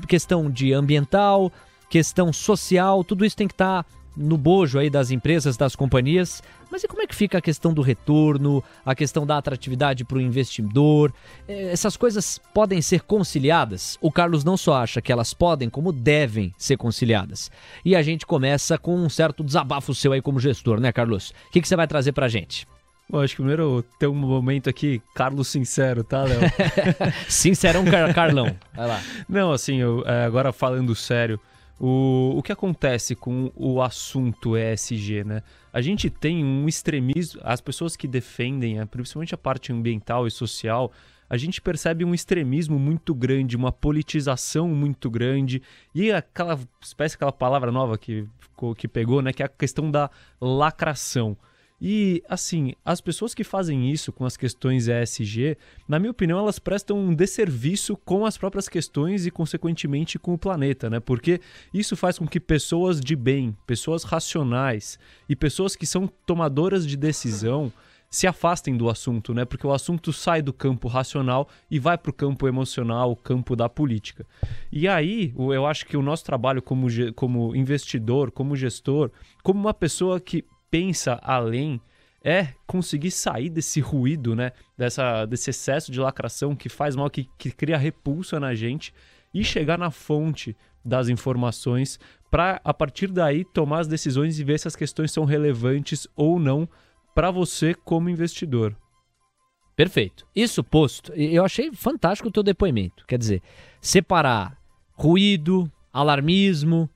questão de ambiental, questão social, tudo isso tem que estar tá no bojo aí das empresas, das companhias. Mas e como é que fica a questão do retorno, a questão da atratividade para o investidor? É, essas coisas podem ser conciliadas? O Carlos não só acha que elas podem, como devem ser conciliadas. E a gente começa com um certo desabafo seu aí como gestor, né, Carlos? O que, que você vai trazer para a gente? Bom, acho que primeiro tem um momento aqui, Carlos Sincero, tá, Léo? Sincerão Car Carlão. Vai lá. Não, assim, eu, é, agora falando sério, o, o que acontece com o assunto ESG, né? A gente tem um extremismo, as pessoas que defendem, principalmente a parte ambiental e social, a gente percebe um extremismo muito grande, uma politização muito grande e aquela espécie, aquela palavra nova que, que pegou, né? Que é a questão da lacração. E, assim, as pessoas que fazem isso com as questões ESG, na minha opinião, elas prestam um desserviço com as próprias questões e, consequentemente, com o planeta, né? Porque isso faz com que pessoas de bem, pessoas racionais e pessoas que são tomadoras de decisão se afastem do assunto, né? Porque o assunto sai do campo racional e vai para o campo emocional, o campo da política. E aí, eu acho que o nosso trabalho como, como investidor, como gestor, como uma pessoa que pensa além é conseguir sair desse ruído, né? Dessa, desse excesso de lacração que faz mal, que, que cria repulsa na gente e chegar na fonte das informações para, a partir daí, tomar as decisões e ver se as questões são relevantes ou não para você como investidor. Perfeito. Isso posto, eu achei fantástico o teu depoimento. Quer dizer, separar ruído, alarmismo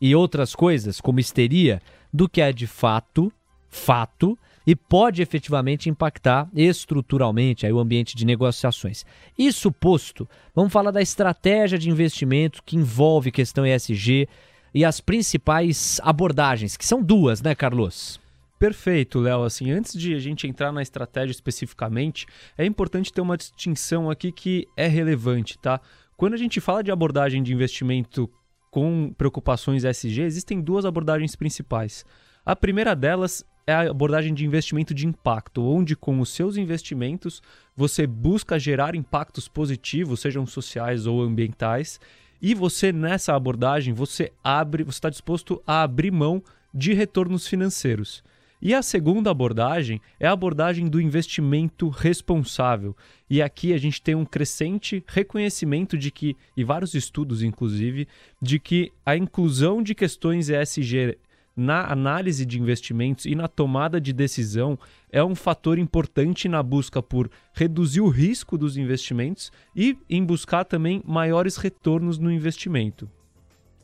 e outras coisas, como histeria, do que é de fato, fato, e pode efetivamente impactar estruturalmente aí o ambiente de negociações. Isso posto, vamos falar da estratégia de investimento que envolve questão ESG e as principais abordagens, que são duas, né, Carlos? Perfeito, Léo. Assim, antes de a gente entrar na estratégia especificamente, é importante ter uma distinção aqui que é relevante, tá? Quando a gente fala de abordagem de investimento com preocupações ESG, existem duas abordagens principais. A primeira delas é a abordagem de investimento de impacto, onde com os seus investimentos você busca gerar impactos positivos, sejam sociais ou ambientais, e você nessa abordagem você abre, você está disposto a abrir mão de retornos financeiros. E a segunda abordagem é a abordagem do investimento responsável. E aqui a gente tem um crescente reconhecimento de que, e vários estudos inclusive, de que a inclusão de questões ESG na análise de investimentos e na tomada de decisão é um fator importante na busca por reduzir o risco dos investimentos e em buscar também maiores retornos no investimento.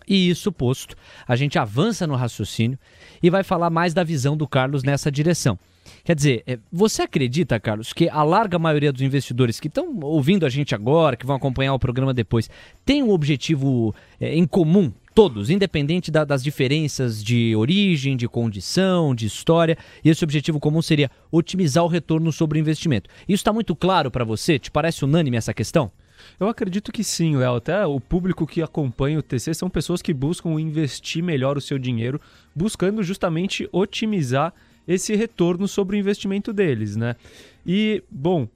E isso posto, a gente avança no raciocínio e vai falar mais da visão do Carlos nessa direção. Quer dizer, é, você acredita, Carlos, que a larga maioria dos investidores que estão ouvindo a gente agora, que vão acompanhar o programa depois, tem um objetivo é, em comum todos, independente da, das diferenças de origem, de condição, de história, e esse objetivo comum seria otimizar o retorno sobre o investimento. Isso está muito claro para você? Te parece unânime essa questão? Eu acredito que sim, Léo. Até o público que acompanha o TC são pessoas que buscam investir melhor o seu dinheiro, buscando justamente otimizar esse retorno sobre o investimento deles, né? E, bom,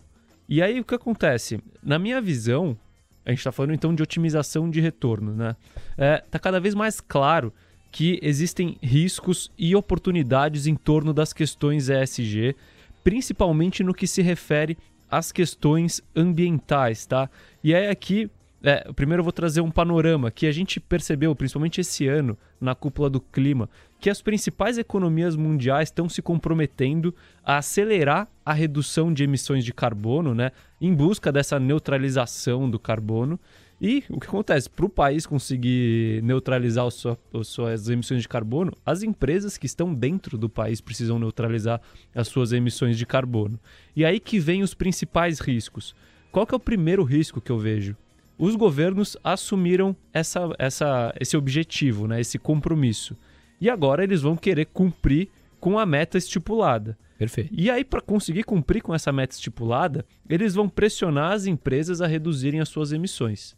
e aí o que acontece? Na minha visão, a gente está falando então de otimização de retorno, né? É, tá cada vez mais claro que existem riscos e oportunidades em torno das questões ESG, principalmente no que se refere as questões ambientais, tá? E aí aqui, é, primeiro eu vou trazer um panorama que a gente percebeu, principalmente esse ano, na cúpula do clima, que as principais economias mundiais estão se comprometendo a acelerar a redução de emissões de carbono, né, em busca dessa neutralização do carbono. E o que acontece? Para o país conseguir neutralizar o sua, as suas emissões de carbono, as empresas que estão dentro do país precisam neutralizar as suas emissões de carbono. E aí que vem os principais riscos. Qual que é o primeiro risco que eu vejo? Os governos assumiram essa, essa, esse objetivo, né, esse compromisso. E agora eles vão querer cumprir com a meta estipulada. Perfeito. E aí, para conseguir cumprir com essa meta estipulada, eles vão pressionar as empresas a reduzirem as suas emissões.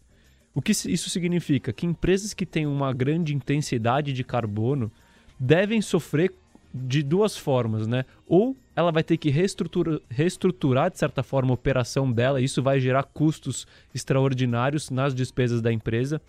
O que isso significa? Que empresas que têm uma grande intensidade de carbono devem sofrer de duas formas, né? Ou ela vai ter que reestruturar, reestruturar, de certa forma, a operação dela, e isso vai gerar custos extraordinários nas despesas da empresa,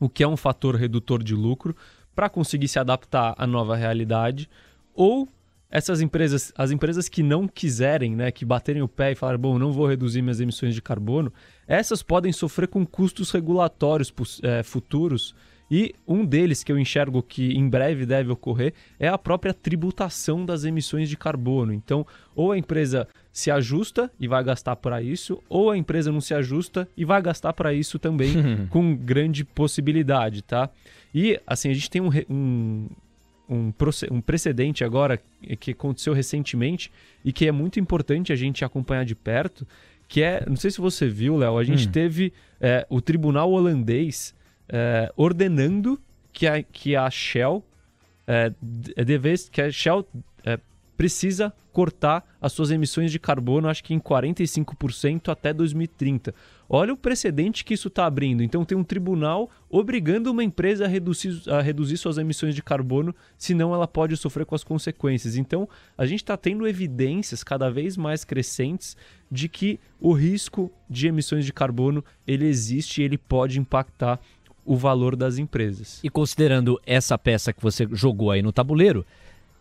o que é um fator redutor de lucro, para conseguir se adaptar à nova realidade. Ou essas empresas, as empresas que não quiserem, né, que baterem o pé e falarem, bom, não vou reduzir minhas emissões de carbono, essas podem sofrer com custos regulatórios é, futuros. E um deles que eu enxergo que em breve deve ocorrer é a própria tributação das emissões de carbono. Então, ou a empresa se ajusta e vai gastar para isso, ou a empresa não se ajusta e vai gastar para isso também, com grande possibilidade, tá? E assim, a gente tem um, um, um, um precedente agora que aconteceu recentemente e que é muito importante a gente acompanhar de perto, que é, não sei se você viu, Léo, a gente hum. teve é, o tribunal holandês é, ordenando que a, que a Shell é, deve, que a Shell é, precisa cortar as suas emissões de carbono, acho que em 45% até 2030. Olha o precedente que isso está abrindo. Então tem um tribunal obrigando uma empresa a reduzir, a reduzir suas emissões de carbono, senão ela pode sofrer com as consequências. Então a gente está tendo evidências cada vez mais crescentes de que o risco de emissões de carbono ele existe e ele pode impactar o valor das empresas. E considerando essa peça que você jogou aí no tabuleiro,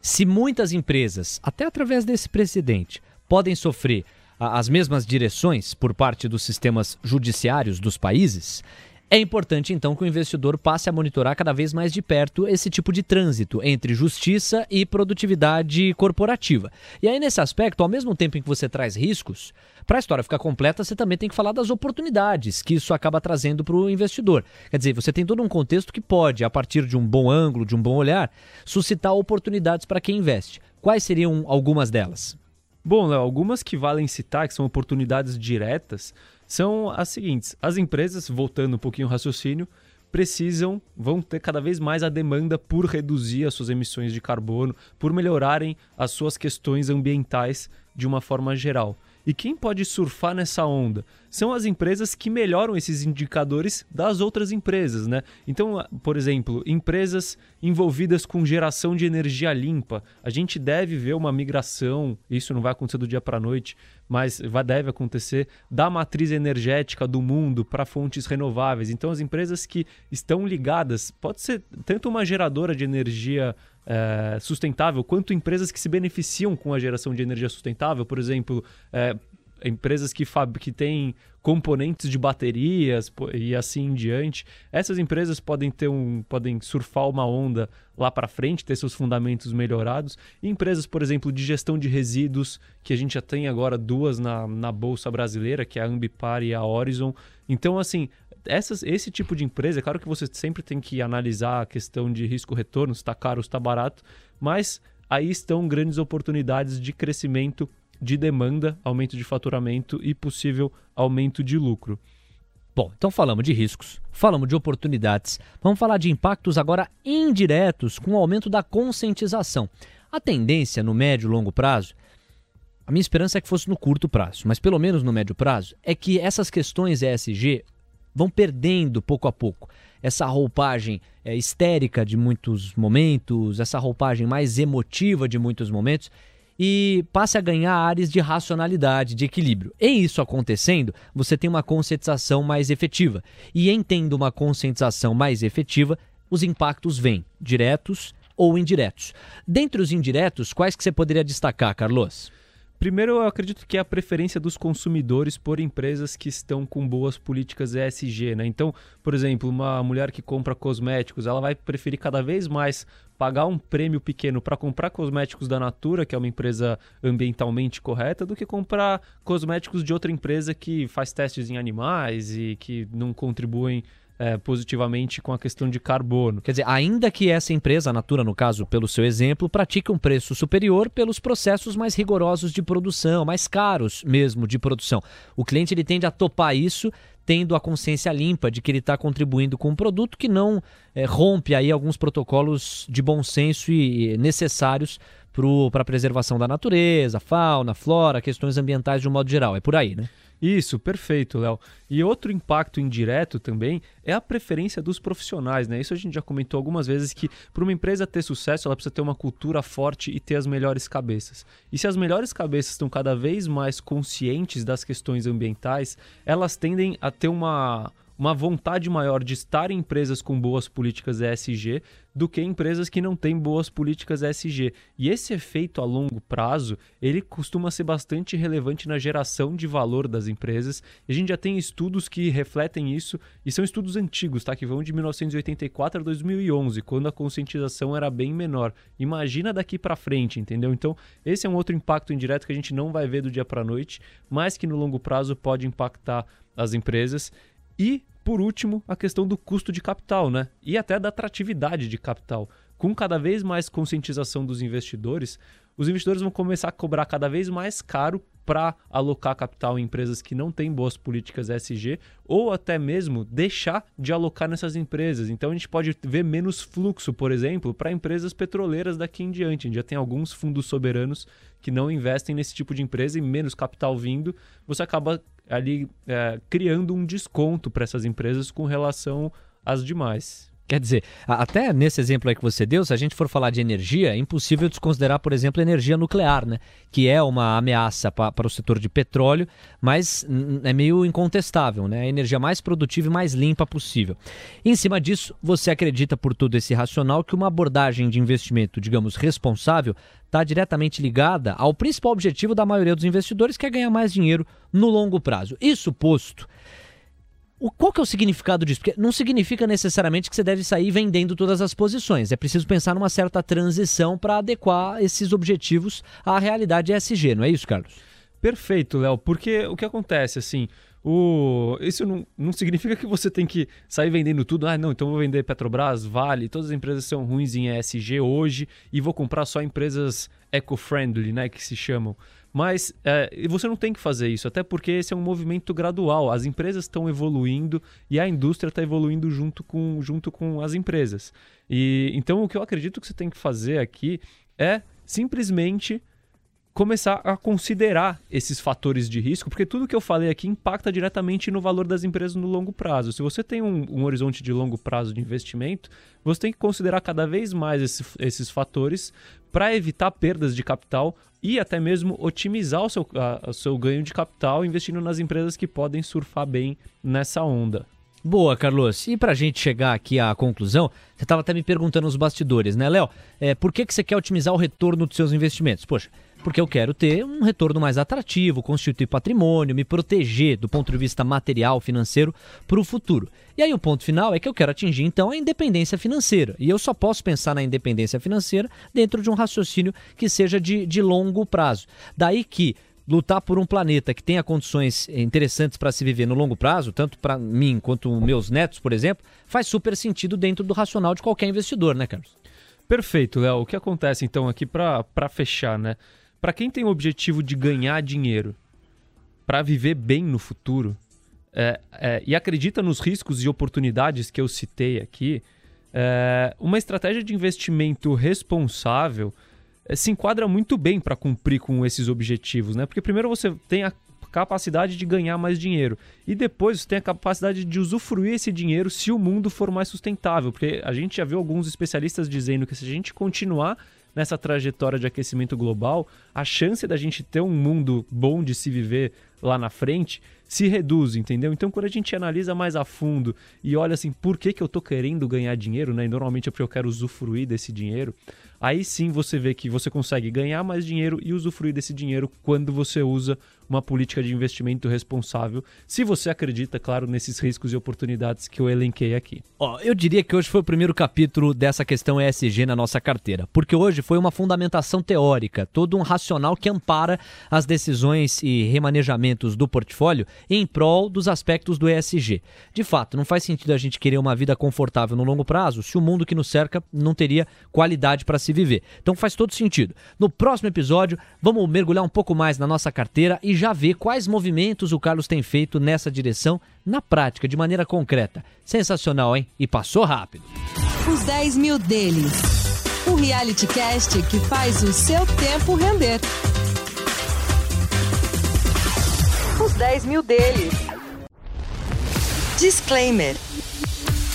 se muitas empresas, até através desse precedente, podem sofrer as mesmas direções por parte dos sistemas judiciários dos países, é importante então que o investidor passe a monitorar cada vez mais de perto esse tipo de trânsito entre justiça e produtividade corporativa. E aí, nesse aspecto, ao mesmo tempo em que você traz riscos, para a história ficar completa, você também tem que falar das oportunidades que isso acaba trazendo para o investidor. Quer dizer, você tem todo um contexto que pode, a partir de um bom ângulo, de um bom olhar, suscitar oportunidades para quem investe. Quais seriam algumas delas? Bom, Léo, algumas que valem citar, que são oportunidades diretas, são as seguintes: as empresas, voltando um pouquinho ao raciocínio, precisam, vão ter cada vez mais a demanda por reduzir as suas emissões de carbono, por melhorarem as suas questões ambientais de uma forma geral. E quem pode surfar nessa onda? São as empresas que melhoram esses indicadores das outras empresas, né? Então, por exemplo, empresas envolvidas com geração de energia limpa. A gente deve ver uma migração, isso não vai acontecer do dia para a noite, mas vai, deve acontecer, da matriz energética do mundo para fontes renováveis. Então, as empresas que estão ligadas, pode ser tanto uma geradora de energia é, sustentável, quanto empresas que se beneficiam com a geração de energia sustentável, por exemplo, é, empresas que, fab... que têm componentes de baterias e assim em diante. Essas empresas podem ter um, podem surfar uma onda lá para frente, ter seus fundamentos melhorados. E empresas, por exemplo, de gestão de resíduos, que a gente já tem agora duas na, na bolsa brasileira, que é a Ambipar e a Horizon. Então, assim, essas, esse tipo de empresa, é claro que você sempre tem que analisar a questão de risco-retorno, se está caro se está barato, mas aí estão grandes oportunidades de crescimento de demanda, aumento de faturamento e possível aumento de lucro. Bom, então falamos de riscos, falamos de oportunidades, vamos falar de impactos agora indiretos com o aumento da conscientização. A tendência no médio e longo prazo, a minha esperança é que fosse no curto prazo, mas pelo menos no médio prazo, é que essas questões ESG vão perdendo pouco a pouco essa roupagem é, histérica de muitos momentos, essa roupagem mais emotiva de muitos momentos e passe a ganhar áreas de racionalidade, de equilíbrio. E isso acontecendo, você tem uma conscientização mais efetiva. E em tendo uma conscientização mais efetiva, os impactos vêm, diretos ou indiretos. Dentre os indiretos, quais que você poderia destacar, Carlos? Primeiro, eu acredito que é a preferência dos consumidores por empresas que estão com boas políticas ESG, né? Então, por exemplo, uma mulher que compra cosméticos, ela vai preferir cada vez mais pagar um prêmio pequeno para comprar cosméticos da Natura, que é uma empresa ambientalmente correta, do que comprar cosméticos de outra empresa que faz testes em animais e que não contribuem é, positivamente com a questão de carbono. Quer dizer, ainda que essa empresa, a Natura no caso, pelo seu exemplo, pratique um preço superior pelos processos mais rigorosos de produção, mais caros mesmo de produção. O cliente ele tende a topar isso tendo a consciência limpa de que ele está contribuindo com um produto que não é, rompe aí alguns protocolos de bom senso e necessários para a preservação da natureza, fauna, flora, questões ambientais de um modo geral. É por aí, né? Isso, perfeito, Léo. E outro impacto indireto também é a preferência dos profissionais, né? Isso a gente já comentou algumas vezes que para uma empresa ter sucesso, ela precisa ter uma cultura forte e ter as melhores cabeças. E se as melhores cabeças estão cada vez mais conscientes das questões ambientais, elas tendem a ter uma uma vontade maior de estar em empresas com boas políticas ESG do que empresas que não têm boas políticas ESG. E esse efeito a longo prazo, ele costuma ser bastante relevante na geração de valor das empresas. E a gente já tem estudos que refletem isso, e são estudos antigos, tá? Que vão de 1984 a 2011, quando a conscientização era bem menor. Imagina daqui para frente, entendeu? Então, esse é um outro impacto indireto que a gente não vai ver do dia para noite, mas que no longo prazo pode impactar as empresas. E, por último, a questão do custo de capital, né? E até da atratividade de capital. Com cada vez mais conscientização dos investidores, os investidores vão começar a cobrar cada vez mais caro para alocar capital em empresas que não têm boas políticas SG ou até mesmo deixar de alocar nessas empresas. Então a gente pode ver menos fluxo, por exemplo, para empresas petroleiras daqui em diante. A gente já tem alguns fundos soberanos que não investem nesse tipo de empresa e menos capital vindo, você acaba ali é, criando um desconto para essas empresas com relação às demais. Quer dizer, até nesse exemplo aí que você deu, se a gente for falar de energia, é impossível desconsiderar, por exemplo, a energia nuclear, né? Que é uma ameaça para o setor de petróleo, mas é meio incontestável, né? A energia mais produtiva e mais limpa possível. Em cima disso, você acredita, por todo esse racional, que uma abordagem de investimento, digamos, responsável, está diretamente ligada ao principal objetivo da maioria dos investidores, que é ganhar mais dinheiro no longo prazo. Isso posto. O, qual que é o significado disso? Porque não significa necessariamente que você deve sair vendendo todas as posições. É preciso pensar numa certa transição para adequar esses objetivos à realidade ESG, não é isso, Carlos? Perfeito, Léo. Porque o que acontece, assim, o... isso não, não significa que você tem que sair vendendo tudo. Ah, não, então vou vender Petrobras, Vale, todas as empresas são ruins em ESG hoje e vou comprar só empresas eco-friendly, né, que se chamam. Mas é, você não tem que fazer isso, até porque esse é um movimento gradual. As empresas estão evoluindo e a indústria está evoluindo junto com, junto com as empresas. E então o que eu acredito que você tem que fazer aqui é simplesmente começar a considerar esses fatores de risco, porque tudo que eu falei aqui impacta diretamente no valor das empresas no longo prazo. Se você tem um, um horizonte de longo prazo de investimento, você tem que considerar cada vez mais esse, esses fatores para evitar perdas de capital e até mesmo otimizar o seu, a, o seu ganho de capital investindo nas empresas que podem surfar bem nessa onda. Boa, Carlos. E para a gente chegar aqui à conclusão, você estava até me perguntando nos bastidores, né, Léo? É, por que, que você quer otimizar o retorno dos seus investimentos? Poxa, porque eu quero ter um retorno mais atrativo, constituir patrimônio, me proteger do ponto de vista material, financeiro para o futuro. E aí o ponto final é que eu quero atingir então a independência financeira. E eu só posso pensar na independência financeira dentro de um raciocínio que seja de, de longo prazo. Daí que lutar por um planeta que tenha condições interessantes para se viver no longo prazo, tanto para mim quanto meus netos, por exemplo, faz super sentido dentro do racional de qualquer investidor, né, Carlos? Perfeito, Léo. O que acontece então aqui para fechar, né? Para quem tem o objetivo de ganhar dinheiro, para viver bem no futuro, é, é, e acredita nos riscos e oportunidades que eu citei aqui, é, uma estratégia de investimento responsável é, se enquadra muito bem para cumprir com esses objetivos, né? Porque primeiro você tem a capacidade de ganhar mais dinheiro e depois você tem a capacidade de usufruir esse dinheiro se o mundo for mais sustentável, porque a gente já viu alguns especialistas dizendo que se a gente continuar nessa trajetória de aquecimento global, a chance da gente ter um mundo bom de se viver lá na frente, se reduz, entendeu? Então, quando a gente analisa mais a fundo e olha assim, por que, que eu tô querendo ganhar dinheiro, né? E normalmente é porque eu quero usufruir desse dinheiro. Aí sim você vê que você consegue ganhar mais dinheiro e usufruir desse dinheiro quando você usa uma política de investimento responsável, se você acredita, claro, nesses riscos e oportunidades que eu elenquei aqui. Ó, eu diria que hoje foi o primeiro capítulo dessa questão ESG na nossa carteira, porque hoje foi uma fundamentação teórica, todo um racional que ampara as decisões e remanejamentos do portfólio em prol dos aspectos do ESG. De fato, não faz sentido a gente querer uma vida confortável no longo prazo se o mundo que nos cerca não teria qualidade para se viver. Então faz todo sentido. No próximo episódio, vamos mergulhar um pouco mais na nossa carteira e já ver quais movimentos o Carlos tem feito nessa direção na prática, de maneira concreta. Sensacional, hein? E passou rápido. Os 10 mil deles. O reality cast que faz o seu tempo render. Os 10 mil deles. Disclaimer.